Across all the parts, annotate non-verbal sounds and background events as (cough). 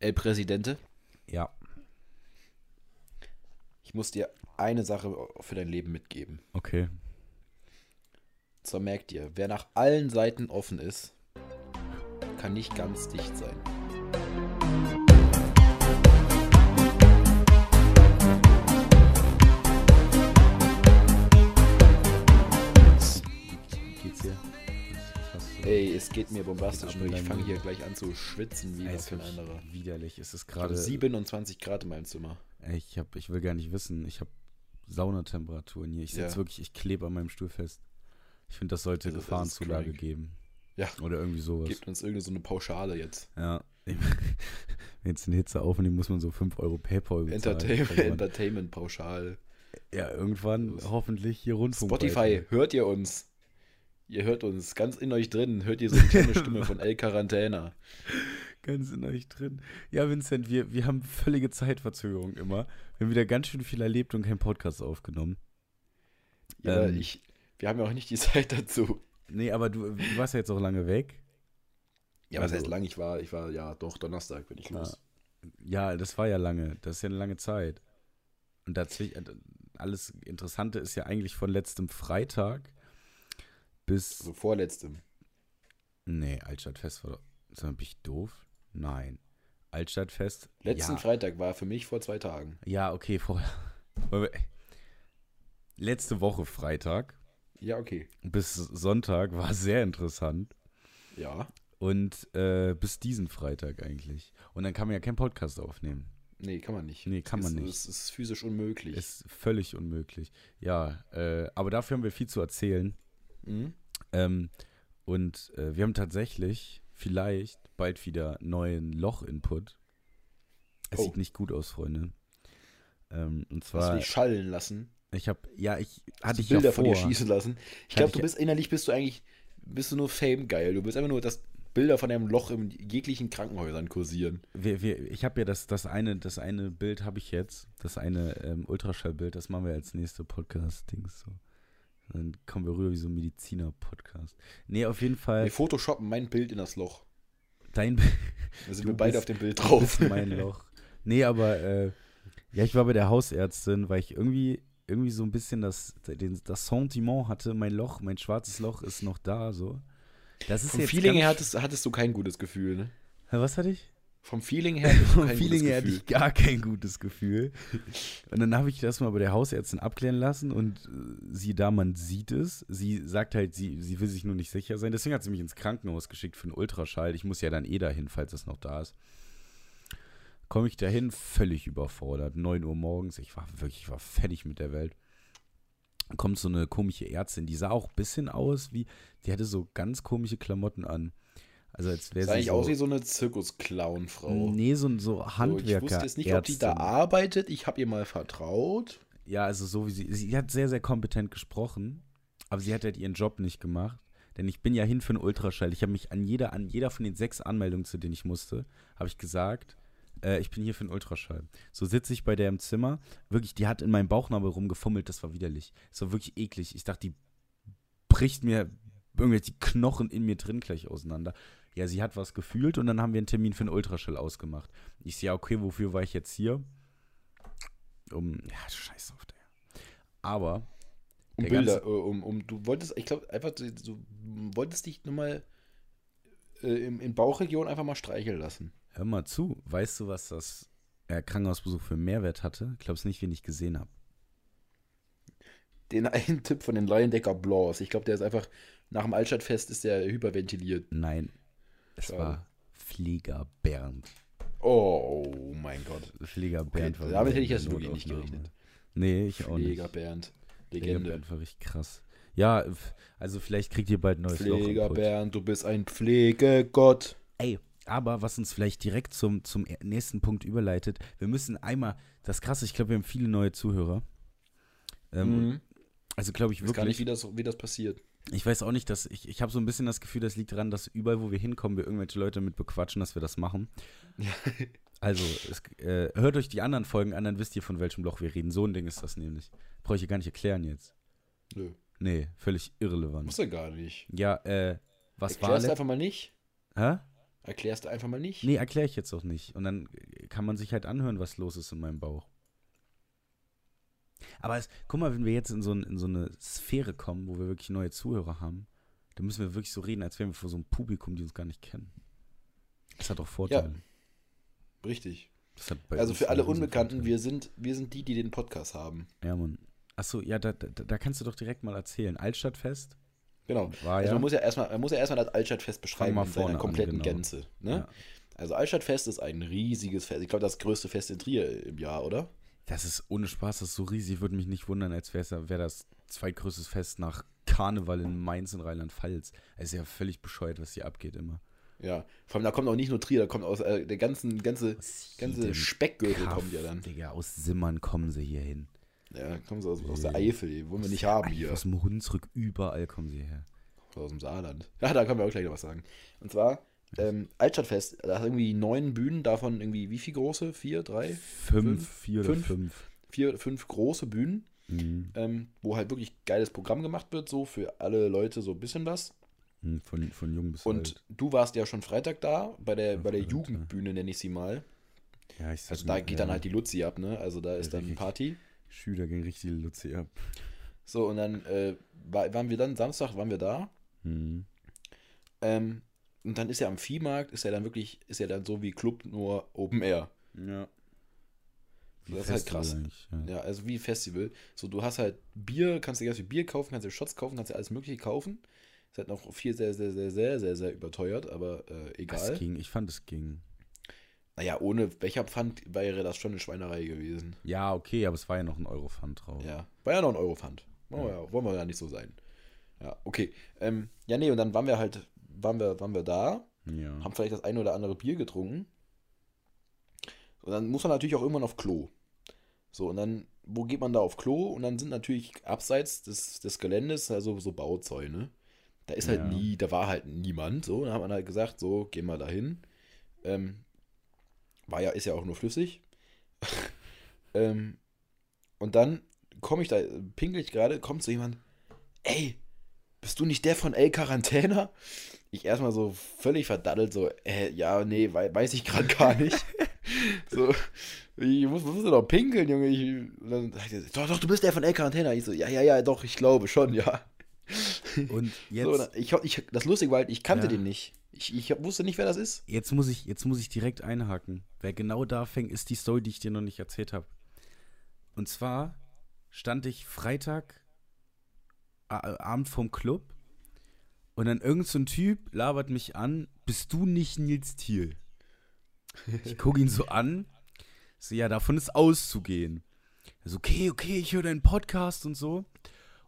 El Presidente, Ja. ich muss dir eine Sache für dein Leben mitgeben. Okay. Zwar merkt ihr, wer nach allen Seiten offen ist, kann nicht ganz dicht sein. Ey, es geht mir bombastisch, nur ich fange hier gleich an zu schwitzen wie Ey, was für ein anderer. Widerlich. Es ist gerade. 27 Grad in meinem Zimmer. Ey, ich, hab, ich will gar nicht wissen. Ich habe Saunatemperaturen hier. Ich sitze Ja. wirklich, ich klebe an meinem Stuhl fest. Ich finde, das sollte ist Gefahrenzulage geben. Ja. Oder irgendwie sowas. Gibt uns irgendeine so eine Pauschale jetzt. Ja. (laughs) Jetzt eine Hitze aufnehmen, muss man so 5 Euro PayPal bezahlen. Entertainment, Irgendwann. Entertainment pauschal. Ja, irgendwann hoffentlich hier Rundfunk. Spotify, hört ihr uns? Ihr hört uns ganz in euch drin. Hört ihr so eine kleine Stimme von (laughs) El Quarantena. Ganz in euch drin. Ja, Vincent, wir, wir haben völlige Zeitverzögerung immer. Wir haben wieder ganz schön viel erlebt und keinen Podcast aufgenommen. Ja, Ähm. ich, wir haben ja auch nicht die (laughs) Zeit dazu. Nee, aber du, du warst ja jetzt auch lange weg. Ja, was Also- heißt lang? Ich war, ich war, ja, doch, Donnerstag bin ich los. Ja, das war ja lange. Das ist ja eine lange Zeit. Und dazwischen, alles Interessante ist ja eigentlich von letztem Freitag bis. Also vorletztem. Nee, Altstadtfest war bin ich doof? Nein. Altstadtfest. Letzten ja, Freitag war für mich vor zwei Tagen. ja, okay, vorher. (laughs) Letzte Woche Freitag Ja, okay. bis Sonntag war sehr interessant. Ja. Und äh, bis diesen Freitag eigentlich. Und dann kann man ja keinen Podcast aufnehmen. Nee, kann man nicht. Nee, kann es man ist, nicht. Es ist physisch unmöglich. Ist völlig unmöglich. Ja, äh, aber dafür haben wir viel zu erzählen. Mhm. Ähm, und äh, wir haben tatsächlich vielleicht bald wieder neuen Loch-Input. Es Oh. sieht nicht gut aus, Freunde. Ähm, und Hast zwar, du dich schallen lassen? ich habe, ja, ich Hast hatte ich Bilder ja von dir vor. schießen lassen? Ich glaube, du bist innerlich bist du eigentlich bist du nur Fame geil. Du bist einfach nur, dass Bilder von einem Loch in jeglichen Krankenhäusern kursieren. Wir, wir, ich habe ja das, das eine, das eine Bild habe ich jetzt, das eine ähm, Ultraschallbild, das machen wir als nächste Podcast-Dings so. Dann kommen wir rüber wie so ein Mediziner-Podcast. Nee, auf jeden Fall. Wir photoshoppen mein Bild in das Loch. Dein (laughs) Da sind wir beide bist- auf dem Bild drauf. mein Loch. Nee, aber äh, ja, ich war bei der Hausärztin, weil ich irgendwie, irgendwie so ein bisschen das, den, das Sentiment hatte, mein Loch, mein schwarzes Loch ist noch da, so. Das ist Vom jetzt Feeling her hattest, hattest du kein gutes Gefühl, ne? Was hatte ich? Vom Feeling her (laughs) Vom Feeling her hatte ich gar kein gutes Gefühl. Und dann habe ich das mal bei der Hausärztin abklären lassen und äh, sie da, man sieht es. Sie sagt halt, sie, sie will sich nur nicht sicher sein. Deswegen hat sie mich ins Krankenhaus geschickt für einen Ultraschall. Ich muss ja dann eh dahin, falls es noch da ist. Komme ich dahin, völlig überfordert. 9 Uhr morgens, ich war wirklich, ich war fertig mit der Welt. Kommt so eine komische Ärztin, die sah auch ein bisschen aus wie, die hatte so ganz komische Klamotten an. Also als wäre sie eigentlich so, aus wie so eine Zirkus-Clown-Frau. Nee, so, so So, ich Handwerker. wusste jetzt nicht, ob die da arbeitet. Ich habe ihr mal vertraut. Ja, also so wie sie. Sie hat sehr, sehr kompetent gesprochen, aber sie hat halt ihren Job nicht gemacht. Denn ich bin ja hin für einen Ultraschall. Ich habe mich an jeder, an jeder von den sechs Anmeldungen, zu denen ich musste, habe ich gesagt, äh, ich bin hier für einen Ultraschall. So sitze ich bei der im Zimmer. Wirklich, die hat in meinem Bauchnabel rumgefummelt, das war widerlich. Es war wirklich eklig. Ich dachte, die bricht mir irgendwelche Knochen in mir drin gleich auseinander. Ja, sie hat was gefühlt und dann haben wir einen Termin für einen Ultraschall ausgemacht. Ich sehe, ja, okay, wofür war ich jetzt hier? Um, ja, scheiß auf der. Aber, Um Der Bilder, ganze- äh, um, um, du wolltest, ich glaube, einfach, du wolltest dich nur mal äh, in, in Bauchregion einfach mal streicheln lassen. hör mal zu, weißt du, was das äh, Krankenhausbesuch für einen Mehrwert hatte? Glaubst nicht, wen ich gesehen habe. Den einen Tipp von den Liondecker Blancs. Ich glaube, der ist einfach, nach dem Altstadtfest ist der hyperventiliert. Nein, es Schade. war Flieger Bernd. Oh mein Gott. Flieger Okay, Bernd war damit hätte ich jetzt wirklich nicht gerechnet. Nee, ich auch Pfleger nicht. Bernd. Pfleger Legende. Bernd war richtig krass. Ja, also vielleicht kriegt ihr bald ein neues Loch. Pfleger Pult. Bernd, du bist ein Pflegegott. Ey, aber was uns vielleicht direkt zum, zum nächsten Punkt überleitet, wir müssen einmal, das krasse, ich glaube, wir haben viele neue Zuhörer. Ähm, Mhm. Also glaube ich Ich weiß gar nicht, wirklich, wie das, wie das passiert. Ich weiß auch nicht, dass ich, ich habe so ein bisschen das Gefühl, das liegt daran, dass überall, wo wir hinkommen, wir irgendwelche Leute damit bequatschen, dass wir das machen. (laughs) Also, es, äh, hört euch die anderen Folgen an, dann wisst ihr, von welchem Loch wir reden. So ein Ding ist das nämlich. Brauche ich hier gar nicht erklären jetzt. Nö. Nee, völlig irrelevant. Muss er gar nicht. Ja, äh, was war Erklär's let- einfach mal nicht. Hä? Erklärst du einfach mal nicht. Nee, erkläre ich jetzt auch nicht. Und dann kann man sich halt anhören, was los ist in meinem Bauch. Aber es, guck mal, wenn wir jetzt in so, ein, in so eine Sphäre kommen, wo wir wirklich neue Zuhörer haben, dann müssen wir wirklich so reden, als wären wir vor so einem Publikum, die uns gar nicht kennen. Das hat doch Vorteile. Richtig. Hat bei Also für alle Unbekannten, wir sind, wir sind die, die den Podcast haben. Ja, Mann. Achso, ja, da, da, da kannst du doch direkt mal erzählen. Altstadtfest Genau. war Also ja. man muss ja erstmal, man muss ja erstmal das Altstadtfest beschreiben in seiner vorne an, kompletten genau. Gänze. Ne? Ja. Also Altstadtfest ist ein riesiges Fest. Ich glaube, das größte Fest in Trier im Jahr, oder? Das ist ohne Spaß, das ist so riesig. Würde mich nicht wundern, als wäre wär das zweitgrößtes Fest nach Karneval in Mainz in Rheinland-Pfalz. Es ist ja völlig bescheuert, was hier abgeht immer. Ja. Vor allem, da kommt auch nicht nur Trier, da kommt aus äh, der ganzen, ganze, Aus ganze Speckgürtel Kaff, kommt ja dann. Digga, aus Simmern kommen sie hier hin. Ja, kommen sie aus, aus der Eifel, die wollen wir nicht haben hier. Aus dem Hunsrück, überall kommen sie her. Aus dem Saarland. (laughs) Ja, da können wir auch gleich noch was sagen. Und zwar, ähm, Altstadtfest, da hat irgendwie neun Bühnen, davon irgendwie wie viel große? Vier, drei? Fünf, vier oder Fünf? fünf. Vier, fünf große Bühnen, Mhm. ähm, wo halt wirklich geiles Programm gemacht wird, so für alle Leute so ein bisschen was. Mhm, Von, von jung bis Und alt. du warst ja schon Freitag da, bei der, Ja, bei der Freitag, ja. Jugendbühne nenne ich sie mal. Ja, ich sag Also da mal, geht ja, dann halt die Luzi ab, ne? Also da ist dann. Party. Schüler gegen richtig Luzi ab. So, und dann äh, war, waren wir dann, Samstag waren wir da. Mhm. Ähm, und dann ist ja am Viehmarkt, ist ja dann wirklich, ist ja dann so wie Club, nur Open Air. Ja. Das ist halt krass. Ja. Ja, also wie Festival. So, du hast halt Bier, kannst dir ganz viel Bier kaufen, kannst dir Shots kaufen, kannst dir alles Mögliche kaufen. Ist halt noch viel sehr, sehr, sehr, sehr, sehr, sehr überteuert, aber äh, Es egal. ging, ich fand es ging. Naja, ohne Becherpfand wäre das schon eine Schweinerei gewesen. Ja, okay, aber es war ja noch ein Eurofund drauf. Ja, war ja noch ein Eurofund. Wollen, wir ja, wollen wir ja nicht so sein. Ja, okay. Ähm, ja, nee, und dann waren wir halt, waren wir, waren wir da, Ja. haben vielleicht das eine oder andere Bier getrunken. Und dann muss man natürlich auch irgendwann auf Klo. So, und dann, wo geht man da auf Klo? Und dann sind natürlich abseits des, des Geländes also so Bauzäune. Da ist halt Ja. nie, da war halt niemand. So, dann hat man halt gesagt, so, gehen wir da hin. Ähm, war ja, ist ja auch nur flüssig. (laughs) ähm, und dann komme ich da, pinkel ich gerade, kommt so jemand, ey, bist du nicht der von El Quarantena? Ich erstmal so völlig verdaddelt, so, äh, ja, nee, wei weiß ich gerade gar nicht. (laughs) so, ich muss, muss doch pinkeln, Junge. Ich, dann sagt er, doch, doch, du bist der von El Quarantena. Ich so, ja, ja, ja, doch, ich glaube schon, ja. Und (laughs) jetzt, So, ich, ich, das Lustige war halt, ich kannte Ja. den nicht. Ich, ich wusste nicht, wer das ist. jetzt, muss ich, jetzt muss ich direkt einhaken. Wer genau da fängt, ist die Story, die ich dir noch nicht erzählt habe. Und zwar stand ich Freitag äh, Abend vorm Club und dann irgend so ein Typ labert mich an, bist du nicht Nils Thiel? Ich gucke ihn so an, so, ja, davon ist auszugehen. Also, okay, okay, ich höre deinen Podcast und so.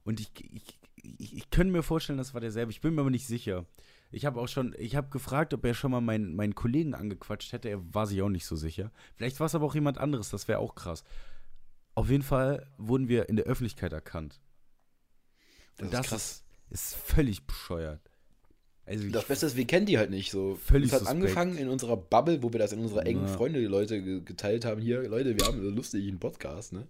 Und ich, ich, ich, ich könnte mir vorstellen, das war derselbe. Ich bin mir aber nicht sicher. Ich habe auch schon, ich habe gefragt, ob er schon mal meinen, meinen Kollegen angequatscht hätte. Er war sich auch nicht so sicher. Vielleicht war es aber auch jemand anderes, das wäre auch krass. Auf jeden Fall wurden wir in der Öffentlichkeit erkannt. Und das, ist, ist völlig bescheuert. Also Das Beste ist, wir kennen die halt nicht so. Völlig es hat angefangen in unserer Bubble, wo wir das in unserer engen Ja. Freunde, die Leute ge- geteilt haben. Hier, Leute, wir haben einen lustigen Podcast, ne?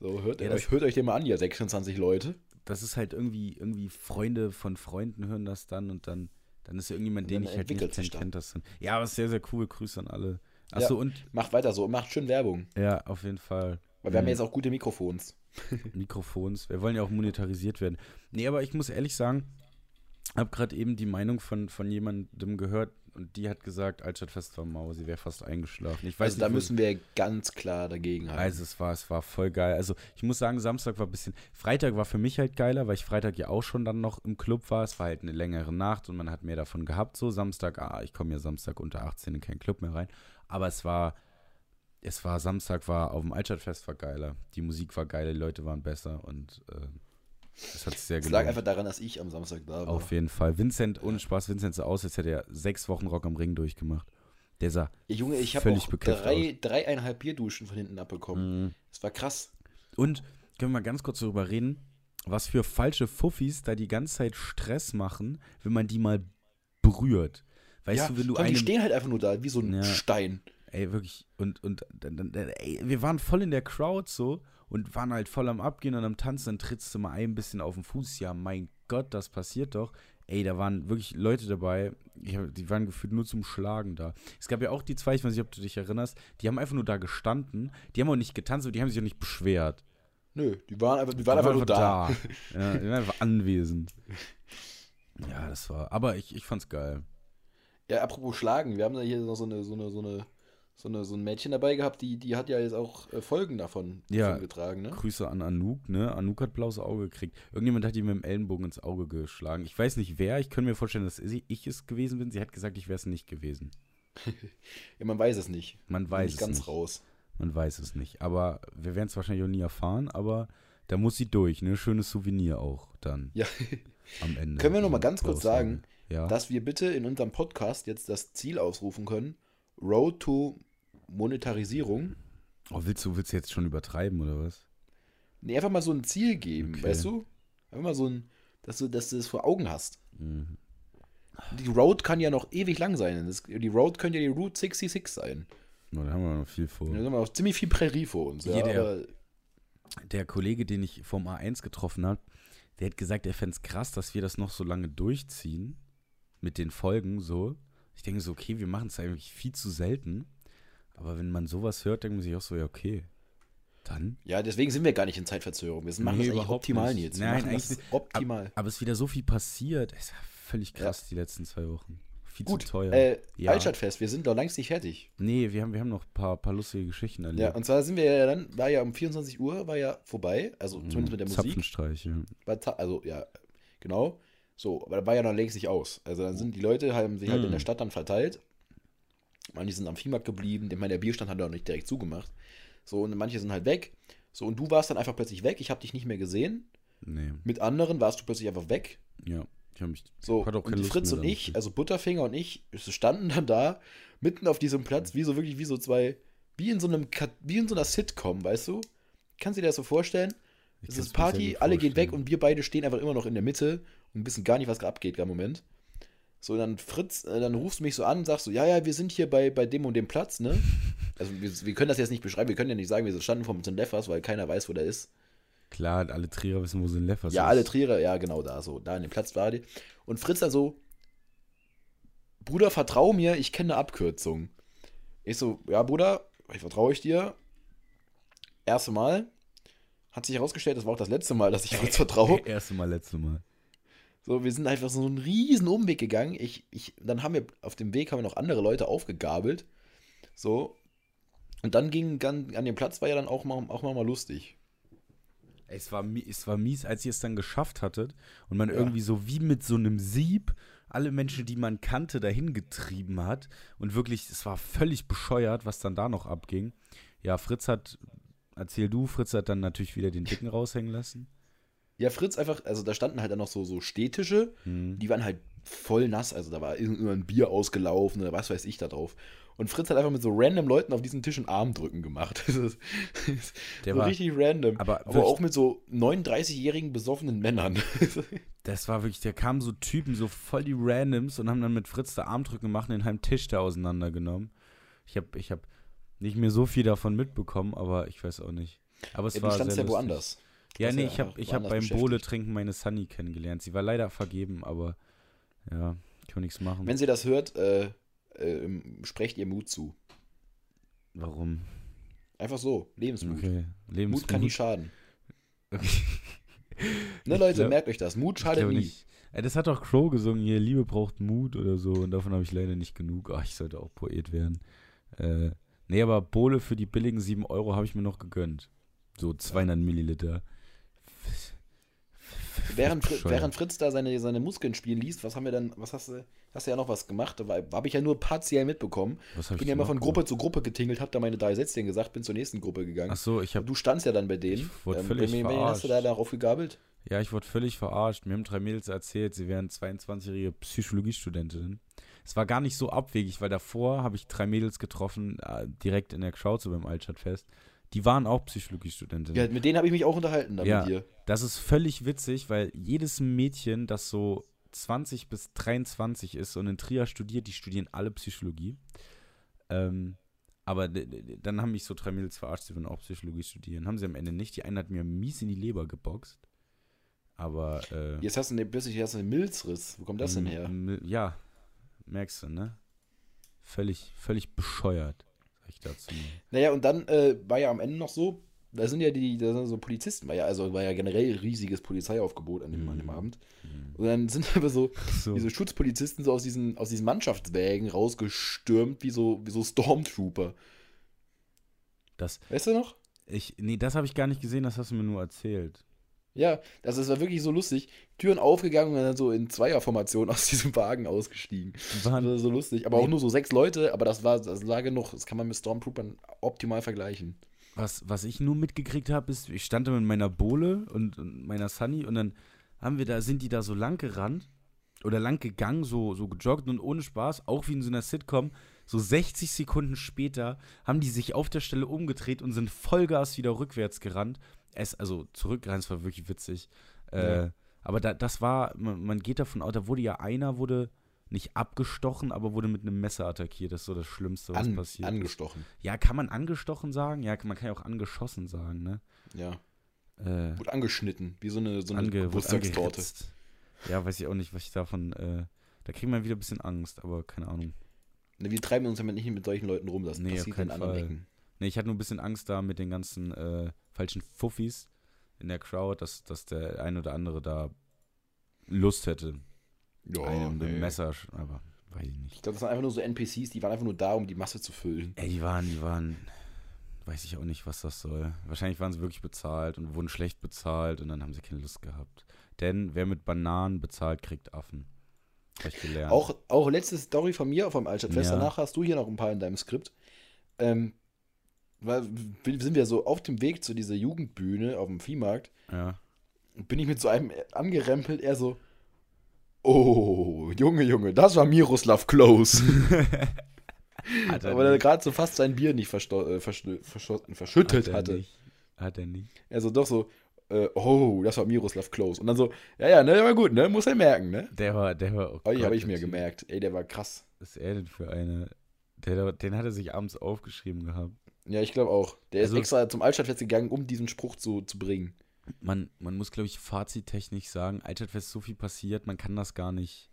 So, hört, Ja, euch, hört euch den mal an, ihr 26 Leute. das ist halt irgendwie, irgendwie Freunde von Freunden hören das dann und dann, dann ist ja irgendjemand, den ich halt nicht kenne, kennt das dann. Ja, aber ist sehr, sehr cool. Grüße an alle. Achso, und Macht weiter so, macht schön Werbung. ja, auf jeden Fall. Weil wir haben Mhm. ja jetzt auch gute Mikrofons. (laughs) Mikrofons. Wir wollen ja auch monetarisiert werden. Nee, aber ich muss ehrlich sagen, habe gerade eben die Meinung von, von jemandem gehört und die hat gesagt, Altstadtfest war mau, sie wäre fast eingeschlafen. Ich weiß Also da nicht, wo- müssen wir ganz klar dagegen halten. Also es war, es war voll geil. Also ich muss sagen, Samstag war ein bisschen. Freitag war für mich halt geiler, weil ich Freitag ja auch schon dann noch im Club war. Es war halt eine längere Nacht und man hat mehr davon gehabt. So Samstag, ah, ich komme ja Samstag unter 18 in keinen Club mehr rein. Aber es war, es war Samstag war auf dem Altstadtfest war geiler. Die Musik war geiler, die Leute waren besser und äh, es hat sich sehr es lag gelohnt. einfach daran, dass ich am Samstag da war. Auf jeden Fall. Vincent, ohne Spaß, Vincent sah aus, als hätte er sechs Wochen Rock am Ring durchgemacht. Der sah Ey, Junge, ich habe drei, dreieinhalb Bierduschen von hinten abbekommen. Mhm. Das war krass. Und können wir mal ganz kurz darüber reden, was für falsche Fuffis da die ganze Zeit Stress machen, wenn man die mal berührt. Weißt ja, du, wenn du allem, die stehen halt einfach nur da, wie so ein Ja. Stein. Ey, wirklich, und, und, dann, dann, ey, wir waren voll in der Crowd so und waren halt voll am Abgehen und am Tanzen, dann trittst du mal ein bisschen auf den Fuß. Ja, mein Gott, das passiert doch. ey, da waren wirklich Leute dabei, die, die waren gefühlt nur zum Schlagen da. Es gab ja auch die zwei, ich weiß nicht, ob du dich erinnerst, die haben einfach nur da gestanden, die haben auch nicht getanzt, aber die haben sich auch nicht beschwert. Nö, die waren einfach, die waren einfach nur da. (laughs) ja, die waren einfach anwesend. Ja, das war, aber ich, ich fand's geil. Ja, apropos Schlagen, wir haben da hier noch so eine, so eine, so eine, so eine, so ein Mädchen dabei gehabt, die, die hat ja jetzt auch äh, Folgen davon, Ja, getragen, ne? Grüße an Anouk, ne? Anouk hat blaues Auge gekriegt. Irgendjemand hat ihm mit dem Ellenbogen ins Auge geschlagen. Ich weiß nicht wer, ich könnte mir vorstellen, dass sie- ich es gewesen bin. Sie hat gesagt, ich wäre es nicht gewesen. (laughs) Ja, man weiß es nicht. Man weiß nicht es ganz nicht. raus. Man weiß es nicht. Aber wir werden es wahrscheinlich auch nie erfahren, aber da muss sie durch, ne? Schönes Souvenir auch dann Ja, (laughs) am Ende. Können wir noch mal Dieses ganz kurz sagen, Ja. dass wir bitte in unserem Podcast jetzt das Ziel ausrufen können: Road to Monetarisierung. oh, willst du, willst du jetzt schon übertreiben oder was? Nee, einfach mal so ein Ziel geben, Okay. weißt du? Einfach mal so ein, dass du, dass du das vor Augen hast. Mhm. Die Road kann ja noch ewig lang sein. Das, die Road könnte ja die Route 66 sein. Oh, da haben wir noch viel vor. Da haben wir noch ziemlich viel Prärie vor uns. Ja, aber, der Kollege, den ich vom A1 getroffen habe, der hat gesagt, er fände es krass, dass wir das noch so lange durchziehen mit den Folgen so. Ich denke so, okay, wir machen es eigentlich viel zu selten. Aber wenn man sowas hört, denkt man sich auch so, ja, okay. Dann. ja, deswegen sind wir gar nicht in Zeitverzögerung. Wir machen Nee, das eigentlich überhaupt optimal, nicht. Nils. Wir Nein, eigentlich- optimal. Aber es ist wieder so viel passiert. Es ist ja völlig krass, die letzten zwei Wochen. Viel Gut, zu teuer. äh, Ja. Altstadtfest, wir sind doch längst nicht fertig. nee, wir haben, wir haben noch ein paar, paar lustige Geschichten erlebt. Ja, und zwar sind wir ja dann, war ja um 24 Uhr, war ja vorbei, also zumindest mit der Musik. Zapfenstreich, ja. Also, ja, genau. So, aber da war ja noch längst nicht aus. Also dann sind die Leute, haben sich halt in Mhm. der Stadt dann verteilt. Manche sind am Viehmarkt geblieben, ich meine, der Bierstand hat ja auch nicht direkt zugemacht. So, und manche sind halt weg. So, und du warst dann einfach plötzlich weg, ich habe dich nicht mehr gesehen. Nee, Mit anderen warst du plötzlich einfach weg. ja. Ich habe mich. So, Hat auch keine und Lust Fritz und ich, also Butterfinger und ich, standen dann da, mitten auf diesem Platz, wie so wirklich wie so zwei, wie in so einem, wie in so einer Sitcom, weißt du? Kannst du dir das so vorstellen? Ich Es ist Party, alle gehen weg und wir beide stehen einfach immer noch in der Mitte und wissen gar nicht, was gerade abgeht, gerade im Moment. So, dann Fritz, äh, dann rufst du mich so an und sagst so, ja, ja, wir sind hier bei, bei dem und dem Platz, ne? Also wir, wir können das jetzt nicht beschreiben, wir können ja nicht sagen, wir standen vor dem Leffers, weil keiner weiß, wo der ist. Klar, alle Trierer wissen, wo in Leffers ja, ist. alle Trierer, ja, genau da, so, da an dem Platz war die. Und Fritz dann so, Bruder, vertrau mir, ich kenne eine Abkürzung. Ich so, ja, Bruder, ich vertraue ich dir. Erste Mal. Hat sich herausgestellt, das war auch das letzte Mal, dass ich Fritz vertraue. (laughs) Erste Mal, letzte Mal. So, wir sind einfach so einen riesen Umweg gegangen. Ich, ich, dann haben wir auf dem Weg haben wir noch andere Leute aufgegabelt. So. Und dann ging an, an dem Platz war ja dann auch mal, auch mal, mal lustig. Es war, es war mies, als ihr es dann geschafft hattet und man Ja. irgendwie so wie mit so einem Sieb alle Menschen, die man kannte, dahin getrieben hat. Und wirklich, es war völlig bescheuert, was dann da noch abging. Ja, Fritz hat, erzähl du, Fritz hat dann natürlich wieder den Dicken raushängen lassen. Ja, Fritz einfach, also da standen halt dann noch so, so Städtische, Hm. die waren halt voll nass, also da war irgendein Bier ausgelaufen oder was weiß ich da drauf. Und Fritz hat einfach mit so random Leuten auf diesen Tischen Armdrücken gemacht. (laughs) Das ist, Der so war- richtig random. aber aber auch mit so 39-jährigen besoffenen Männern. (laughs) Das war wirklich, da kamen so Typen, so voll die Randoms und haben dann mit Fritz da Armdrücken gemacht und den halben Tisch da auseinandergenommen. Ich habe ich hab nicht mehr so viel davon mitbekommen, aber ich weiß auch nicht. Aber es ja, war du standst ja lustig. woanders. Ja, nee, ja ich habe ich hab beim beschäftigt. trinken meine Sunny kennengelernt. Sie war leider vergeben, aber ja, kann nichts machen. Wenn sie das hört, äh, äh, sprecht ihr Mut zu. Warum? Einfach so, Lebensmut. Okay, Lebensmut. Mut kann nicht schaden. (laughs) Okay. Ne, Leute, glaub- merkt euch das. Mut schadet nie. nicht. Das hat doch Crow gesungen hier, Liebe braucht Mut oder so und davon habe ich leider nicht genug. Ach, ich sollte auch Poet werden. Äh, nee, aber Bohle für die billigen 7 Euro habe ich mir noch gegönnt. So 200 Milliliter. Während, Bescheuert. während Fritz da seine, seine Muskeln spielen liest, was haben wir dann, was hast du, hast du ja noch was gemacht? Da habe ich ja nur partiell mitbekommen. Was Ich bin ja immer von? Gruppe zu Gruppe getingelt, hab da meine drei Sätzchen gesagt, bin zur nächsten Gruppe gegangen. Ach so, ich habe du standst ja dann bei denen. Ich wurde Ähm, völlig bei wen- wen hast du da verarscht. darauf gegabelt? Ja, ich wurde völlig verarscht. Mir haben drei Mädels erzählt, sie wären 22-jährige Psychologiestudentinnen. Es war gar nicht so abwegig, weil davor habe ich drei Mädels getroffen, äh, direkt in der so beim Altstadtfest. Die waren auch Psychologiestudentinnen. Ja, mit denen habe ich mich auch unterhalten dann Ja. mit dir. Das ist völlig witzig, weil jedes Mädchen, das so 20 bis 23 ist und in Trier studiert, die studieren alle Psychologie. Ähm, aber dann haben mich so drei Mädels verarscht, die würden auch Psychologie studieren. Haben sie am Ende nicht. Die eine hat mir mies in die Leber geboxt. Aber äh, Jetzt hast du eine, plötzlich hast du einen Milzriss. Wo kommt das denn her? Ja, merkst du, ne? Völlig, völlig bescheuert, ich dazu. Naja, und dann äh, war ja am Ende noch so, da sind ja die, da sind so Polizisten, war ja, also war ja generell riesiges Polizeiaufgebot an dem, an dem Mhm. Abend. Und dann sind (laughs) aber so So. diese Schutzpolizisten so aus diesen, aus diesen Mannschaftswägen rausgestürmt, wie so, wie so Stormtrooper. Das, Weißt du noch? ich, nee, das habe ich gar nicht gesehen, das hast du mir nur erzählt. Ja, das, das war wirklich so lustig. Türen aufgegangen und dann so in Zweierformation (laughs) aus diesem Wagen ausgestiegen. Die Das waren, war so lustig. Aber auch nur so sechs Leute, aber das war, das war genug. Das kann man mit Stormtroopern optimal vergleichen. was, was ich nur mitgekriegt habe, ist, ich stand da mit meiner Bohle und, und meiner Sunny und dann haben wir da, sind die da so lang gerannt oder lang gegangen, so, so gejoggt und ohne Spaß, auch wie in so einer Sitcom, so 60 Sekunden später haben die sich auf der Stelle umgedreht und sind Vollgas wieder rückwärts gerannt. Es, also zurückgerannt, es war wirklich witzig. Äh, Ja. Aber da, das war, man, man geht davon aus, da wurde ja einer, wurde nicht abgestochen, aber wurde mit einem Messer attackiert. Das ist so das Schlimmste, was An, passiert. angestochen. Ja, kann man angestochen sagen? Ja, man kann ja auch angeschossen sagen, ne? Ja. Äh, Wurde angeschnitten, wie so eine, so eine ange, Geburtstagstorte. Ja, weiß ich auch nicht, was ich davon. Äh, da kriegt man wieder ein bisschen Angst, aber keine Ahnung. Ne, Wir treiben uns damit nicht mit solchen Leuten rum. Das Nee, passiert in anderen Fall. Ecken. Ne, ich hatte nur ein bisschen Angst da mit den ganzen äh, falschen Fuffis in der Crowd, dass, dass der ein oder andere da Lust hätte, Ja, einem nee. dem Messer, aber weiß ich nicht. Ich glaube, das waren einfach nur so NPCs, die waren einfach nur da, um die Masse zu füllen. Ey, die waren, die waren, weiß ich auch nicht, was das soll. Wahrscheinlich waren sie wirklich bezahlt und wurden schlecht bezahlt und dann haben sie keine Lust gehabt. Denn wer mit Bananen bezahlt, kriegt Affen. Hab ich gelernt. Auch, auch letzte Story von mir vom Altstadtfest. Ja. Danach hast du hier noch ein paar in deinem Skript. Ähm, weil, sind wir so auf dem Weg zu dieser Jugendbühne auf dem Viehmarkt. Ja. bin ich mit so einem angerempelt, er so, oh, Junge, Junge, das war Miroslav Klose. (laughs) Hat er Aber er nicht. gerade so fast sein Bier nicht versto äh, verschotten- verschüttet Hat hatte. Nicht. Hat er nicht. Er so doch so, äh, oh, das war Miroslav Klose. Und dann so, ja, ja, ne, war gut, ne, muss er merken, ne? Der war, der war. Oh Oh, habe ich der mir Typ. gemerkt. Ey, der war krass. Was ist er denn für eine. Der, den hat er sich abends aufgeschrieben gehabt. Ja, ich glaube auch. Der Also- ist extra zum Altstadtfest gegangen, um diesen Spruch zu, zu bringen. Man, man muss, glaube ich, fazittechnisch sagen, Altstadtfest ist so viel passiert, man kann das gar nicht,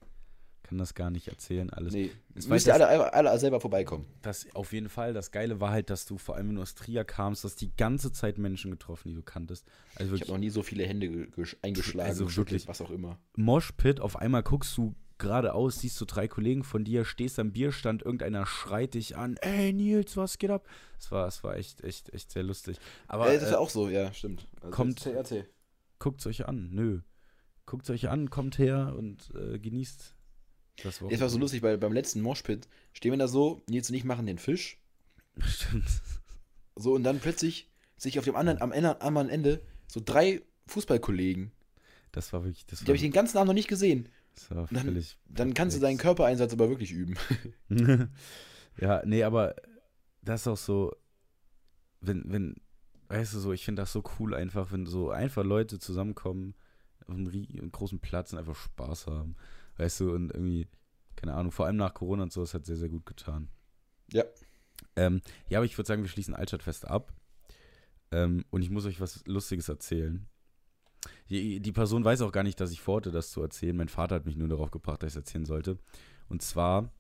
kann das gar nicht erzählen, alles. Nee, Es müsst war ihr das- alle, alle, selber vorbeikommen. Das auf jeden Fall. Das Geile war halt, dass du vor allem, wenn du aus Trier kamst, dass die ganze Zeit Menschen getroffen, die du kanntest. Also Ich wirklich habe noch nie so viele Hände ge- gesch- eingeschlagen, Also wirklich. was auch immer. Moshpit, auf einmal guckst du geradeaus, siehst du drei Kollegen von dir, stehst am Bierstand, irgendeiner schreit dich an, ey Nils, was geht ab? Es war, es war echt, echt, echt sehr lustig. Aber äh, das ist äh, auch so, ja, stimmt. Also kommt- TRT. guckt's euch an, nö. Guckt's euch an, kommt her und äh, genießt das Jetzt war so lustig, weil beim letzten Moshpit stehen wir da so, Nils und ich machen den Fisch. (laughs) Stimmt. So, und dann plötzlich sich auf dem anderen, am Ende, am anderen Ende so drei Fußballkollegen. Das war wirklich, das Die habe ich den ganzen Abend noch nicht gesehen. War dann- völlig. Dann kannst du deinen. Körpereinsatz aber wirklich üben. (laughs) ja, nee, aber das ist auch so, wenn, wenn, weißt du so, ich finde das so cool einfach, wenn so einfach Leute zusammenkommen auf einem großen Platz und einfach Spaß haben. Weißt du, und irgendwie, keine Ahnung, vor allem nach Corona und so, das hat sehr, sehr gut getan. Ja. Ähm, ja, aber ich würde sagen, wir schließen Altstadtfest ab. Ähm, und ich muss euch was Lustiges erzählen. Die, die Person weiß auch gar nicht, dass ich vorhatte, das zu erzählen. Mein Vater hat mich nur darauf gebracht, dass ich es erzählen sollte. Und zwar,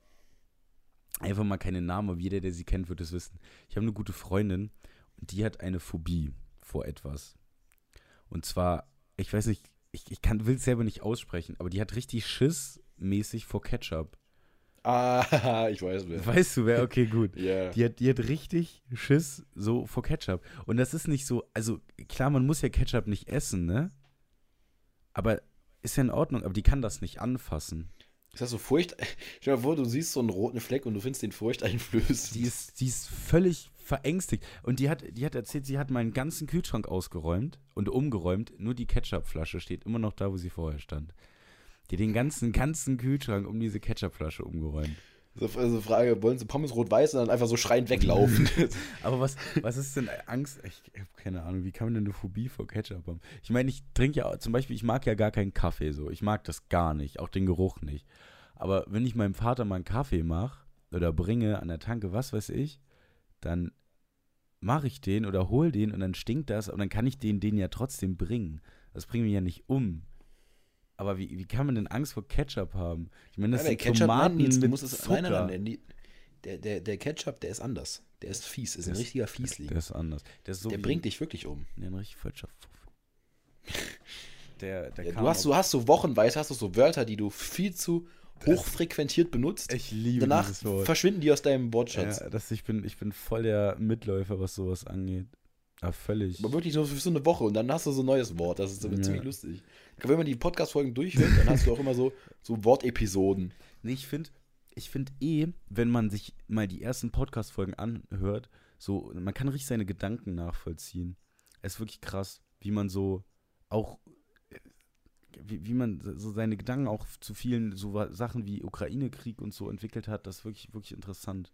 einfach mal keine Namen, aber jeder, der sie kennt, wird es wissen. Ich habe eine gute Freundin und die hat eine Phobie vor etwas. Und zwar, ich weiß nicht, ich, ich will es selber nicht aussprechen, aber die hat richtig Schiss mäßig vor Ketchup. Ah, (laughs) ich weiß wer. Weißt du wer? Okay, gut. (laughs) Ja. Die hat, die hat richtig Schiss so vor Ketchup. Und das ist nicht so, also klar, man muss ja Ketchup nicht essen, ne? Aber ist ja in Ordnung, aber die kann das nicht anfassen. Ist das so furcht? (laughs) Stell dir vor, du siehst so einen roten Fleck und du findest den furchteinflößend. Die ist, die ist völlig verängstigt. Und die hat, die hat erzählt, sie hat meinen ganzen Kühlschrank ausgeräumt und umgeräumt. Nur die Ketchupflasche steht immer noch da, wo sie vorher stand. Die hat den ganzen, ganzen Kühlschrank um diese Ketchupflasche umgeräumt. So, also Frage, wollen sie Pommes rot-weiß und dann einfach so schreiend weglaufen? (laughs) Aber was, was ist denn Angst? Ich habe keine Ahnung, wie kann man denn eine Phobie vor Ketchup haben? Ich meine, ich trinke ja zum Beispiel, ich mag ja gar keinen Kaffee so. Ich mag das gar nicht, auch den Geruch nicht. Aber wenn ich meinem Vater mal einen Kaffee mache oder bringe an der Tanke, was weiß ich, dann mache ich den oder hol den und dann stinkt das und dann kann ich den den ja trotzdem bringen. Das bringt mich ja nicht um. Aber wie, wie kann man denn Angst vor Ketchup haben? Ich meine, das Ja, der sind Ketchup, nein, Tomaten du mit musst es, Zucker. nein, nein, nein, der, der, der Ketchup, der ist anders. Der ist fies, ist ein Der ist- richtiger Fiesling. Der ist anders. Der ist so der bringt dich wirklich um. Ein richtig falscher. (laughs) Der, der Ja, du, hast, du hast so wochenweise hast du so Wörter, die du viel zu hochfrequentiert benutzt. Ich liebe Danach dieses Wort. verschwinden die aus deinem Wortschatz. Ja, das, ich, bin, ich bin voll der Mitläufer, was sowas angeht. Aber völlig. Aber wirklich nur für so eine Woche und dann hast du so ein neues Wort. Das ist Ja. ziemlich lustig. Wenn man die Podcast-Folgen durchhört, dann hast du auch immer so, so Wortepisoden. Nee, ich finde ich find eh, wenn man sich mal die ersten Podcast-Folgen anhört, so, man kann richtig seine Gedanken nachvollziehen. Es ist wirklich krass, wie man so auch, wie, wie man so seine Gedanken auch zu vielen so Sachen wie Ukraine-Krieg und so entwickelt hat. Das ist wirklich, wirklich interessant.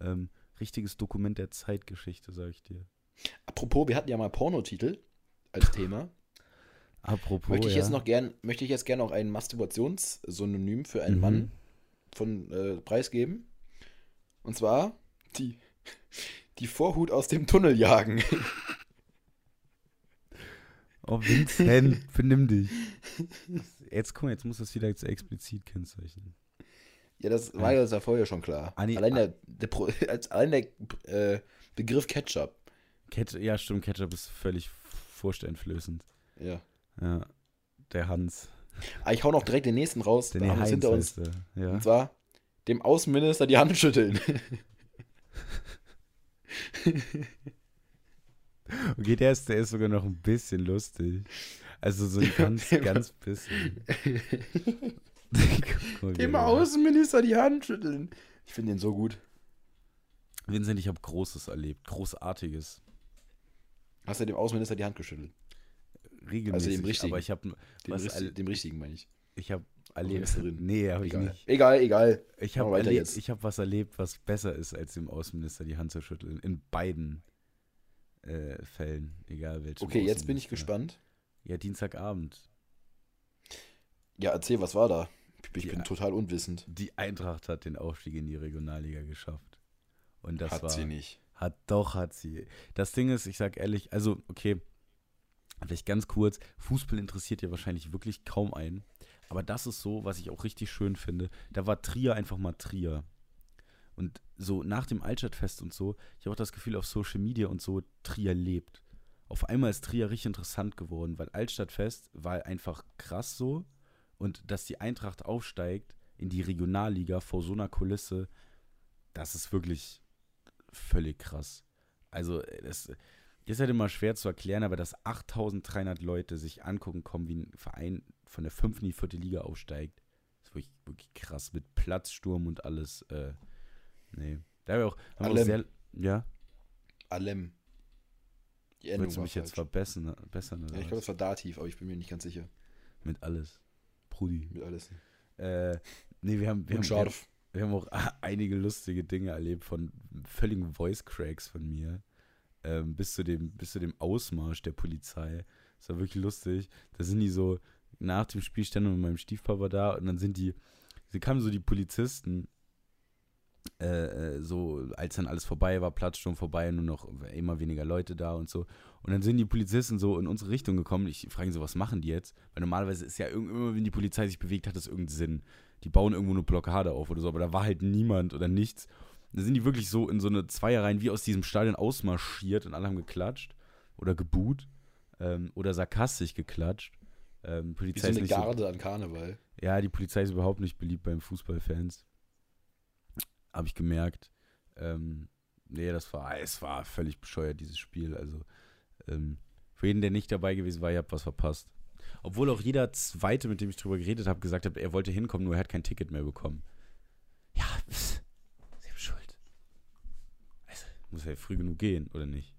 Ähm, richtiges Dokument der Zeitgeschichte, sag ich dir. Apropos, wir hatten ja mal Pornotitel als Thema. Apropos, möchte ich ja. jetzt noch gern, möchte ich jetzt gerne auch ein Masturbationssynonym für einen Mhm. Mann von äh, preisgeben. Und zwar die, die Vorhut aus dem Tunnel jagen. (laughs) Oh, Vincent, benimm dich. Jetzt guck mal, jetzt muss das wieder jetzt explizit kennzeichnen. Ja, das war ja, das ja vorher schon klar. Nee, allein der, der, Pro- (laughs) als, allein der äh, Begriff Ketchup. Ketchup, ja, stimmt, Ketchup ist völlig furchteinflößend. Ja. Ja, der Hans. Aber ich hau noch direkt den nächsten raus. Der da haben Heinz hinter uns. Ja. Und zwar dem Außenminister die Hand schütteln. (laughs) Okay, der ist, der ist sogar noch ein bisschen lustig. Also so ein ganz, (laughs) ganz bisschen. (laughs) Dem er- Außenminister die Hand schütteln. Ich finde den so gut. Vincent, ich habe Großes erlebt. Großartiges. Hast du dem Außenminister die Hand geschüttelt? Regelmäßig. Also dem richtigen. Aber ich habe Dem, dem richtigen, meine ich. ich habe erlebt. Ministerin. Nee, habe ich nicht. Egal, egal. Ich habe erlebt, ich habe was erlebt, was besser ist, als dem Außenminister die Hand zu schütteln. In beiden äh, Fällen, egal welchen. Okay, jetzt bin ich gespannt. Ja, Dienstagabend. Ja, erzähl, was war da? Ich Die- bin total unwissend. Die Eintracht hat den Aufstieg in die Regionalliga geschafft. Und das Hat war. sie nicht. Hat doch, hat sie. Das Ding ist, ich sag ehrlich, also, okay, vielleicht ganz kurz, Fußball interessiert ja wahrscheinlich wirklich kaum einen. Aber das ist so, was ich auch richtig schön finde. Da war Trier einfach mal Trier. Und so nach dem Altstadtfest und so, ich habe auch das Gefühl, auf Social Media und so, Trier lebt. Auf einmal ist Trier richtig interessant geworden, weil Altstadtfest war einfach krass so. Und dass die Eintracht aufsteigt in die Regionalliga vor so einer Kulisse, das ist wirklich völlig krass. Also, das ist halt immer schwer zu erklären, aber dass 8300 Leute sich angucken kommen, wie ein Verein von der 5. in die 4. Liga aufsteigt, ist wirklich, wirklich krass. Mit Platzsturm und alles. Äh, nee. Da haben wir auch, haben wir auch Allem. sehr. Ja, Alem. Die Endung willst du mich jetzt verbessern? bessern oder Ja, ich glaube, es war Dativ, aber ich bin mir nicht ganz sicher. Mit alles. Brudi. Mit alles. Äh, nee, wir haben, wir, Und haben, wir, haben, scharf. wir haben auch einige lustige Dinge erlebt von völligen Voice Cracks von mir. Ähm, bis, zu dem, bis zu dem Ausmarsch der Polizei. Das war wirklich lustig. Da sind die so nach dem Spiel standen mit meinem Stiefpapa da und dann sind die, sie kamen so die Polizisten, äh, äh, so als dann alles vorbei war, Platzsturm vorbei, nur noch immer weniger Leute da und so. Und dann sind die Polizisten so in unsere Richtung gekommen. Ich frage so, was machen die jetzt? Weil normalerweise ist ja immer, wenn die Polizei sich bewegt, hat das irgendeinen Sinn. Die bauen irgendwo eine Blockade auf oder so, aber da war halt niemand oder nichts. Da sind die wirklich so in so eine Zweierreihen wie aus diesem Stadion ausmarschiert und alle haben geklatscht oder gebuht ähm, oder sarkastisch geklatscht. Ähm, Wie Polizei so ist eine nicht so, Garde an Karneval. ja, die Polizei ist überhaupt nicht beliebt beim Fußballfans. Habe ich gemerkt. Ähm, nee, das war, es war völlig bescheuert, dieses Spiel. Also, ähm, für jeden, der nicht dabei gewesen war, ihr habt was verpasst. Obwohl auch jeder Zweite, mit dem ich drüber geredet habe, gesagt hat, er wollte hinkommen, nur er hat kein Ticket mehr bekommen. Ja, pff, selbst schuld. Also, muss ja früh genug gehen, oder nicht?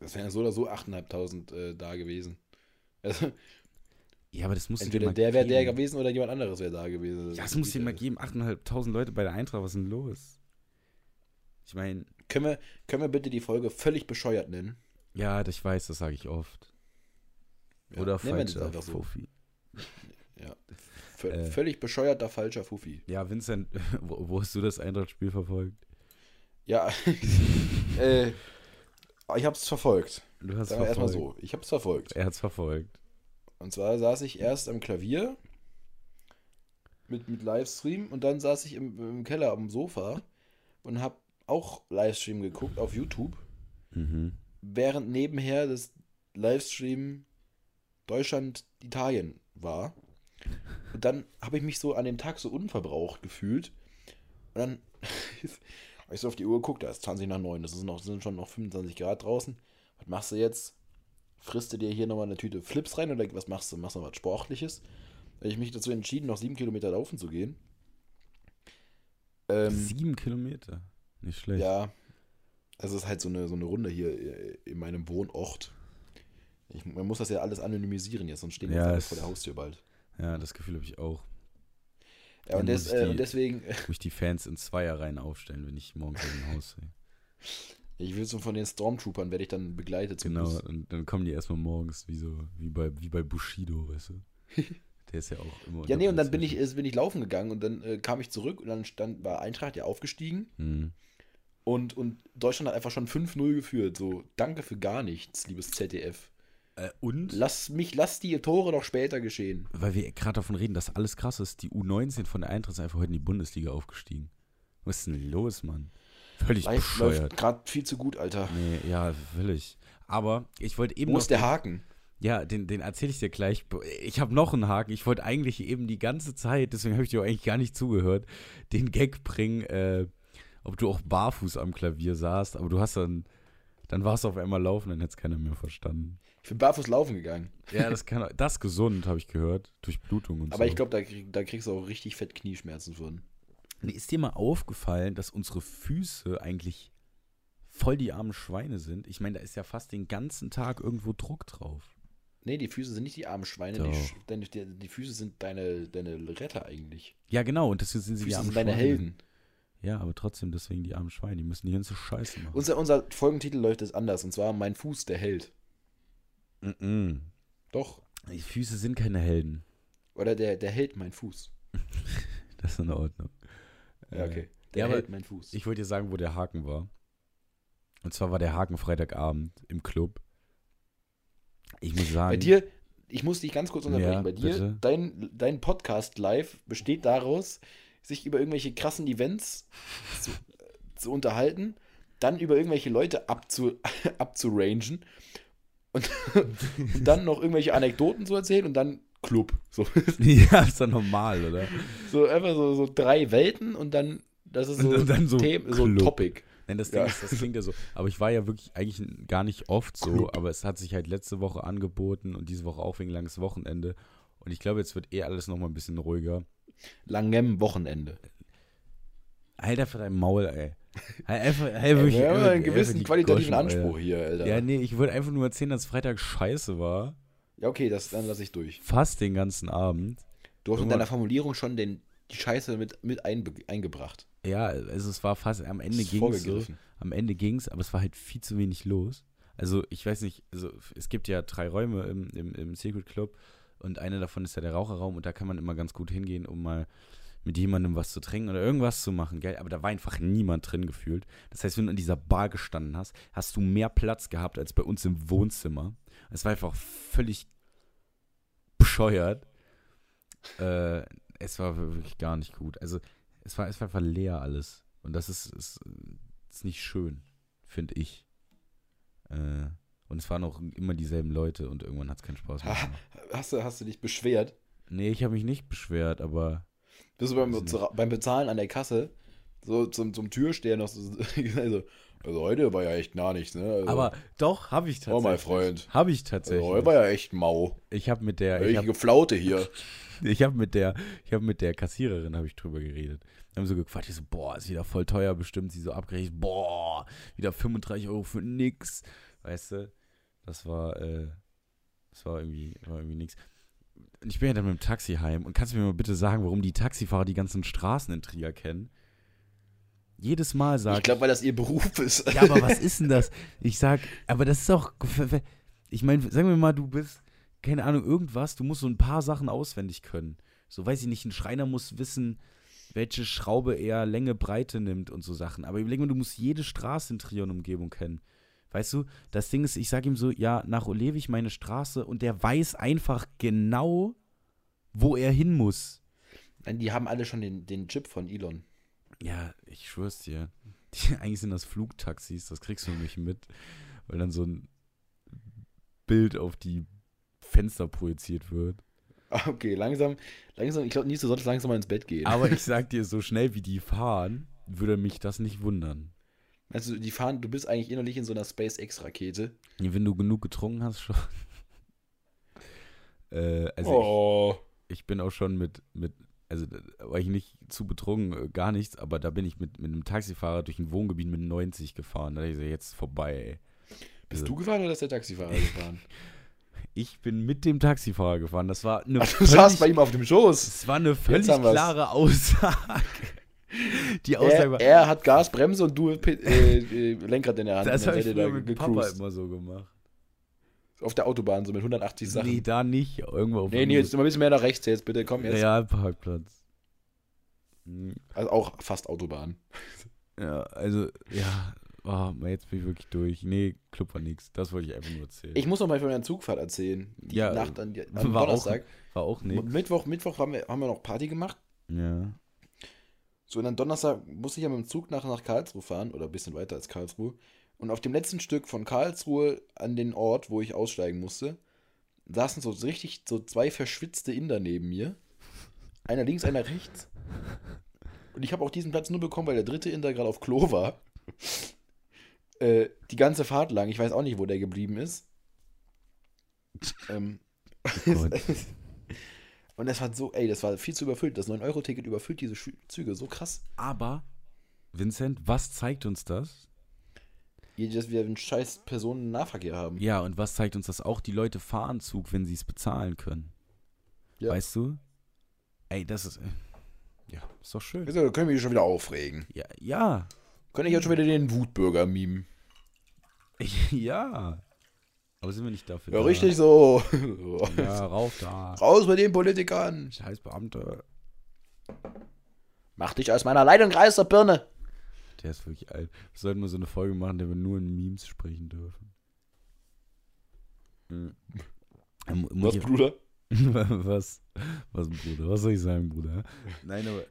Das wären ja so oder so 8.500 äh, da gewesen. Also, Ja, aber das muss entweder der wäre der gewesen oder jemand anderes wäre da gewesen. Ja, das muss dir mal geben. 8.500 Leute bei der Eintracht, was ist denn los? Ich meine, Können wir, können wir bitte die Folge völlig bescheuert nennen? ja, das- ich weiß, das sage ich oft. Ja, Oder falscher so. Ja. V Äh. Völlig bescheuerter, falscher Fuffi. Ja, Vincent, (laughs) wo, wo hast du das Eintracht-Spiel verfolgt? Ja, (laughs) äh, ich hab's verfolgt. Du hast Sagen wir erstmal verfolgt. so. Ich hab's verfolgt. Er hat's verfolgt. Und zwar saß ich erst am Klavier mit, mit Livestream und dann saß ich im, im Keller am Sofa und habe auch Livestream geguckt auf YouTube, Mhm. während nebenher das Livestream Deutschland-Italien war. Und dann habe ich mich so an dem Tag so unverbraucht gefühlt. Und dann (laughs) habe ich so auf die Uhr geguckt, da ist 20 nach 9, das ist noch, sind schon noch 25 Grad draußen. Was machst du jetzt? Frisst du dir hier nochmal eine Tüte Flips rein oder was machst du? Machst du noch was Sportliches? Habe ich mich dazu entschieden, noch sieben Kilometer laufen zu gehen. Ähm, Sieben Kilometer. Nicht schlecht. ja, also es ist halt so eine, so eine Runde hier äh, in meinem Wohnort. Ich, man muss das ja alles anonymisieren jetzt, sonst stehen wir Ja, vor der Haustür bald. Ja, das Gefühl habe ich auch. Ja, und, des, muss ich äh, die- und deswegen, (laughs) Wo ich die Fans in Zweierreihen aufstellen, wenn ich morgens aus dem Haus sehe. ich will so von den Stormtroopern, werde ich dann begleitet zum Genau, und dann kommen die erstmal morgens wie so, wie bei, wie bei Bushido, weißt du? (laughs) Der ist ja auch immer. Ja, nee, und dann bin ich, bin ich laufen gegangen und dann äh, kam ich zurück und dann stand, war Eintracht ja aufgestiegen Hm. und, und Deutschland hat einfach schon 5-0 geführt. So, danke für gar nichts, liebes ZDF. Äh, und? Lass mich, lass die Tore doch später geschehen. Weil wir gerade davon reden, dass alles krass ist. Die U19 von der Eintracht ist einfach heute in die Bundesliga aufgestiegen. Was ist denn los, Mann? Völlig Live bescheuert. läuft gerade viel zu gut, Alter. Nee, ja, völlig. Aber ich wollte eben Wo noch ist der Haken? Ja, den, den erzähle ich dir gleich. Ich habe noch einen Haken. Ich wollte eigentlich eben die ganze Zeit, deswegen habe ich dir auch eigentlich gar nicht zugehört, den Gag bringen, äh, ob du auch barfuß am Klavier saßt, aber du hast dann, dann warst du auf einmal laufen, dann hätte es keiner mehr verstanden. Ich bin barfuß laufen gegangen. Ja, das kann, das ist gesund, habe ich gehört, durch Blutung und Aber so. ich glaube, da, krieg, da kriegst du auch richtig fett Knieschmerzen von. Nee, Ist dir mal aufgefallen, dass unsere Füße eigentlich voll die armen Schweine sind? Ich meine, da ist ja fast den ganzen Tag irgendwo Druck drauf. Nee, die Füße sind nicht die armen Schweine, die, die, die Füße sind deine, deine Retter eigentlich. Ja, genau, und deswegen sind sie die Füße armen sind deine Schweine. Helden. Ja, aber trotzdem deswegen die armen Schweine. Die müssen die ganze Scheiße machen. Unser, unser Folgentitel läuft es anders und zwar Mein Fuß, der Held. Mm-mm. Doch. Die Füße sind keine Helden. Oder der, der Held, mein Fuß. (laughs) Das ist in Ordnung. Ja, Äh, okay. Der ja, Held, mein Fuß. Ich wollte dir sagen, wo der Haken war. Und zwar war der Haken Freitagabend im Club. Ich muss sagen. Bei dir, ich muss dich ganz kurz unterbrechen. Ja, Bei dir, bitte. dein, dein Podcast live besteht daraus, sich über irgendwelche krassen Events (laughs) zu, zu unterhalten, dann über irgendwelche Leute abzu, (laughs) abzurangen und, und (laughs) dann noch irgendwelche Anekdoten zu erzählen und dann Club. So, (laughs) ja, ist doch normal, oder? so einfach so, so drei Welten und dann, das ist so, Und dann so Themen, so ein. Topic. Nein, das Ding Ja. ist, das klingt ja so. Aber ich war ja wirklich eigentlich gar nicht oft so, Club. aber es hat sich halt letzte Woche angeboten und diese Woche auch wegen langes Wochenende. Und ich glaube, jetzt wird eh alles nochmal ein bisschen ruhiger. Langem Wochenende. Alter, für dein Maul, ey. Halt Einfach, hey, wirklich, Wir haben einfach- einen gewissen qualitativen Goschen, Alter. Anspruch hier, Alter. Ja, nee, ich wollte einfach nur erzählen, dass Freitag scheiße war. Ja, okay, das, dann lasse ich durch. Fast den ganzen Abend. Du hast in deiner Formulierung schon den, die Scheiße mit, mit einbe, eingebracht. Ja, also es war fast, am Ende ging es so. Am Ende ging's, aber es war halt viel zu wenig los. Also ich weiß nicht, also es gibt ja drei Räume im, im, im Secret Club und einer davon ist ja der Raucherraum und da kann man immer ganz gut hingehen, um mal mit jemandem was zu trinken oder irgendwas zu machen, gell? Aber da war einfach niemand drin gefühlt. Das heißt, wenn du in dieser Bar gestanden hast, hast du mehr Platz gehabt als bei uns im Wohnzimmer. Es war einfach völlig bescheuert. Äh, es war wirklich gar nicht gut. Also es war, es war einfach leer alles. Und das ist, ist, ist nicht schön, finde ich. Äh, und es waren auch immer dieselben Leute und irgendwann hat es keinen Spaß mehr gemacht. Hast du, hast du dich beschwert? Nee, ich habe mich nicht beschwert, aber Bist du beim, nicht. beim Bezahlen an der Kasse so zum, zum Türsteher noch so, (laughs) also, also heute war ja echt gar nichts, ne? Also, aber doch habe ich oh tatsächlich. mein Freund. Habe ich Also, tatsächlich. heute war ja echt mau. ich habe mit der habe Flaute hier. (laughs) ich hab mit der ich habe mit der Kassiererin habe ich drüber geredet. Wir haben so gequatscht, ich so boah, ist wieder voll teuer bestimmt, sie so abgerechnet, boah, wieder 35 Euro für nix. Weißt du? Das war äh, das war irgendwie war irgendwie nix. Und ich bin ja dann mit dem Taxi heim und kannst du mir mal bitte sagen, warum die Taxifahrer die ganzen Straßen in Trier kennen? Jedes Mal sagen Ich glaube, weil das ihr Beruf ist. Ja, aber was ist denn das? Ich sag, aber das ist doch. Ich meine, sagen wir mal, du bist, keine Ahnung, irgendwas, du musst so ein paar Sachen auswendig können. So weiß ich nicht, ein Schreiner muss wissen, welche Schraube er Länge, Breite nimmt und so Sachen. Aber überleg mal, du musst jede Straße in Trier und Umgebung kennen. Weißt du, das Ding ist, ich sage ihm so, ja, nach Olewig meine Straße und der weiß einfach genau, wo er hin muss. Die haben alle schon den, den Chip von Elon. Ja, ich schwör's dir. (laughs) Die, eigentlich sind das Flugtaxis, das kriegst du nicht mit, weil dann so ein Bild auf die Fenster projiziert wird. Okay, langsam, langsam, ich glaube, Nils, du solltest langsam mal ins Bett gehen. Aber ich (laughs) sag dir, so schnell wie die fahren, würde mich das nicht wundern. Also, die fahren, du bist eigentlich innerlich in so einer SpaceX-Rakete. Wenn du genug getrunken hast, schon. (laughs) äh, also oh. ich, ich bin auch schon mit, mit, also war ich nicht zu betrunken, äh, gar nichts, aber da bin ich mit, mit einem Taxifahrer durch ein Wohngebiet mit 90 gefahren. Da dachte ich so, jetzt vorbei, ey. Bist Also- du gefahren oder ist der Taxifahrer (laughs) gefahren? Ich bin mit dem Taxifahrer gefahren. Das war eine Ach, (laughs) du saßt bei völlig, ihm auf dem Schoß. das war eine völlig klare Aussage. Die Aussage Er, war, er hat Gas, Bremse und du Pe- äh, äh, Lenkrad in der Hand. (laughs) das habe ich früher mit Papa gecruised. immer so gemacht. Auf der Autobahn, so mit 180 Sachen. Nee, Nee, da nicht. Irgendwo auf nee, jetzt immer ein bisschen mehr nach rechts jetzt, bitte. Komm jetzt. Realparkplatz. Hm, Also auch fast Autobahn. (laughs) Ja, also, ja, oh, jetzt bin ich wirklich durch. Nee, Club war nix. Das wollte ich einfach nur erzählen. Ich muss noch mal von meiner Zugfahrt erzählen. Die Ja, Nacht an, am war auch Donnerstag. war auch nix. Mittwoch, Mittwoch haben wir, haben wir noch Party gemacht. Ja. So, und dann Donnerstag musste ich ja mit dem Zug nach, nach Karlsruhe fahren, oder ein bisschen weiter als Karlsruhe. Und auf dem letzten Stück von Karlsruhe an den Ort, wo ich aussteigen musste, saßen so richtig so zwei verschwitzte Inder neben mir. Einer links, einer rechts. Und ich habe auch diesen Platz nur bekommen, weil der dritte Inder gerade auf Klo war. (laughs) äh, die ganze Fahrt lang. Ich weiß auch nicht, wo der geblieben ist. Ähm, Gott. (laughs) und das war so, ey, das war viel zu überfüllt. Das 9-Euro-Ticket überfüllt diese Schü- Züge. So krass. Aber, Vincent, was zeigt uns das? dass wir einen scheiß Personennahverkehr haben. Ja, und was zeigt uns das auch? Die Leute fahren Zug, wenn sie es bezahlen können. Ja. Weißt du? Ey, das ist. äh, Ja, ist doch schön. Also, da können wir uns schon wieder aufregen. Ja, ja. Kann ich jetzt schon wieder den Wutbürger mimen? (laughs) Ja. Aber sind wir nicht dafür Ja, da? richtig so. (laughs) Ja, rauf da. Raus mit den Politikern. Scheiß Beamte. Mach dich aus meiner Leitung raus, der Birne. Der ist wirklich alt. Wir sollten mal so eine Folge machen, in der wir nur in Memes sprechen dürfen. Hm. Ähm, muss Was, ich- Bruder? (laughs) was? Was, Bruder? Was soll ich sagen, Bruder? Nein, aber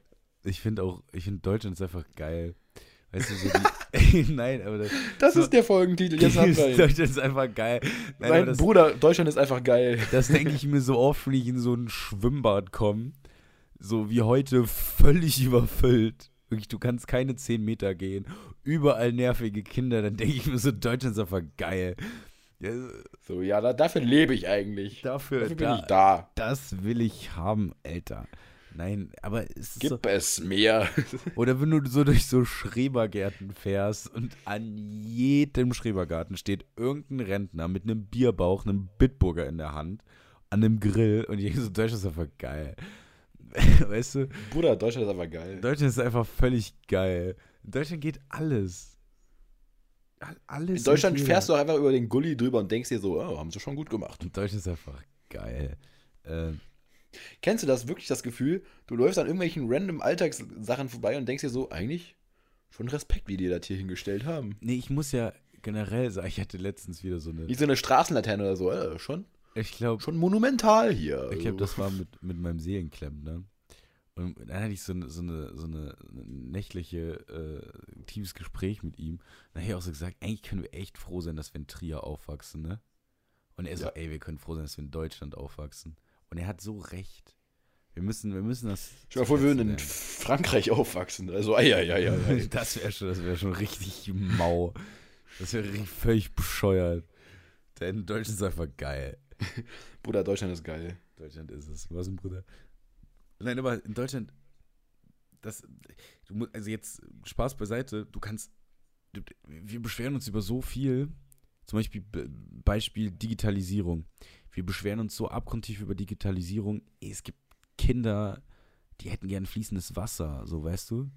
ich finde auch, ich finde Deutschland ist einfach geil. Weißt du, so die. (laughs) Nein, aber das, Das So- ist der Folgentitel. Jetzt haben wir ihn. Deutschland ist einfach geil. Nein, Mein das, Bruder, Deutschland ist einfach geil. das denke ich mir so oft, wenn ich in so ein Schwimmbad komme. So wie heute völlig überfüllt. Wirklich, du kannst keine 10 Meter gehen. Überall nervige Kinder. Dann denke ich mir so, Deutschland ist einfach geil. Ja, So, ja, da, dafür lebe ich eigentlich. dafür, Dafür bin da, ich da. das will ich haben, Alter. Nein, aber es Gib so, es mir. (laughs) Oder wenn du so durch so Schrebergärten fährst und an jedem Schrebergarten steht irgendein Rentner mit einem Bierbauch, einem Bitburger in der Hand, an einem Grill und ich denke so, Deutschland ist einfach geil. (laughs) Weißt du, Bruder, Deutschland ist einfach geil. Deutschland ist einfach völlig geil. In Deutschland geht alles. All- Alles. In Deutschland fährst du einfach über den Gully drüber und denkst dir so, oh, haben sie schon gut gemacht. Und Deutschland ist einfach geil. Ähm, Kennst du das wirklich, das Gefühl, du läufst an irgendwelchen random Alltagssachen vorbei und denkst dir so, eigentlich schon Respekt, wie die das hier hingestellt haben. nee, ich muss ja generell sagen, ich hatte letztens wieder so eine. Nicht so eine Straßenlaterne oder so, äh, schon, Ich glaube, schon monumental hier. Ich glaube, Also, das war mit, mit meinem Seelenklemmner. Und dann hatte ich so, so, eine, so eine nächtliche, äh, tiefes Gespräch mit ihm. Dann habe ich auch so gesagt, eigentlich können wir echt froh sein, dass wir in Trier aufwachsen, ne? Und er so, Ja. ey, wir können froh sein, dass wir in Deutschland aufwachsen. Und er hat so recht. Wir müssen, wir müssen das. Stell dir vor, wir würden in. Frankreich aufwachsen. Also, ei, ei, ei. (laughs) Das wäre schon, das wär schon richtig mau. Das wäre völlig bescheuert. Denn Deutschland ist einfach geil. (laughs) Bruder, Deutschland ist geil. Deutschland ist es. Was ein Bruder. Nein, aber in Deutschland, das, du musst, also jetzt Spaß beiseite, du kannst, du, wir beschweren uns über so viel, zum Beispiel Be- Beispiel Digitalisierung. Wir beschweren uns so abgrundtief über Digitalisierung. Es gibt Kinder, die hätten gern fließendes Wasser, so weißt du?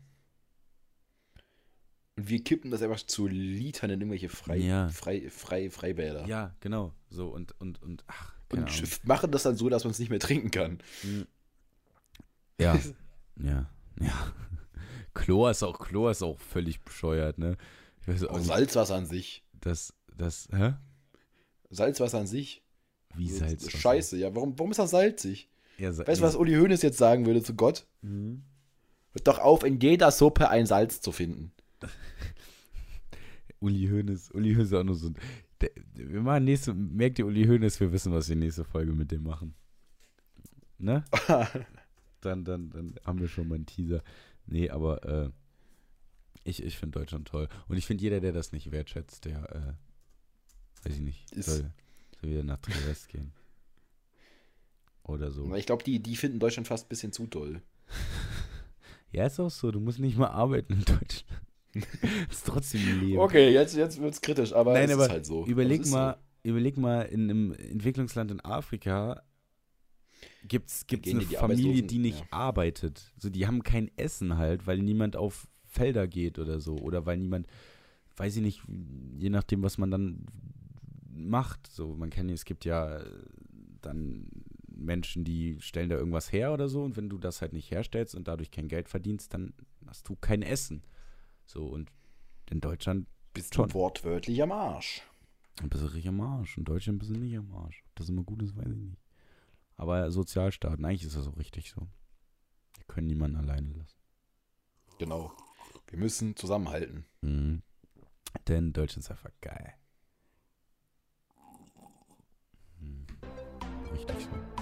Und wir kippen das einfach zu Litern in irgendwelche frei, Ja. frei, frei, Freibäder. Ja, genau. So und, und, und, ach, Und Ahnung. (laughs) machen das dann so, dass man es nicht mehr trinken kann. Ja, (laughs) ja, ja. (laughs) Chlor ist auch, Chlor ist auch völlig bescheuert, ne? Ich weiß auch. Salzwasser an sich. Das, Das, hä? Salzwasser an sich. Wie So, Salzwasser? Scheiße, ja. Warum, warum ist das salzig? Ja, Sa- Weißt du, was Uli Hoeneß jetzt sagen würde zu Gott? Mhm. Hört doch auf, in jeder Suppe ein Salz zu finden. (laughs) Uli Hoeneß, Uli Hoeneß ist auch nur so. ein- Der, wir machen nächste, merkt ihr Uli Hoeneß, wir wissen, was wir nächste Folge mit dem machen. Ne? (laughs) Dann, dann, dann haben wir schon mal einen Teaser. Nee, aber äh, ich, ich finde Deutschland toll. Und ich finde, jeder, der das nicht wertschätzt, der, äh, weiß ich nicht, Ist- soll, soll wieder nach Triest gehen. Oder so. Ich glaube, die, die finden Deutschland fast ein bisschen zu toll. (laughs) Ja, ist auch so. Du musst nicht mal arbeiten in Deutschland. (laughs) ist trotzdem ein Leben. Okay, jetzt, jetzt wird es kritisch, aber Nein, es aber ist halt so. Überleg Es ist mal, überleg mal, in einem Entwicklungsland in Afrika gibt es eine die- Familie, die nicht ja. arbeitet. So, die haben kein Essen halt, weil niemand auf Felder geht oder so. Oder weil niemand, weiß ich nicht, je nachdem, was man dann macht. So, man kann, es gibt ja äh, dann Menschen, die stellen da irgendwas her oder so. Und wenn du das halt nicht herstellst und dadurch kein Geld verdienst, dann hast du kein Essen. So, und in Deutschland Bist schon. du wortwörtlich am Arsch. ein bisschen richtig am Arsch. In Deutschland ein bisschen nicht am Arsch. Ob das immer gut ist, weiß ich nicht. Aber Sozialstaaten, eigentlich ist das auch richtig so. Wir können niemanden alleine lassen. Genau. Wir müssen zusammenhalten. Mhm. Denn Deutschland ist einfach geil. Mhm. Richtig so.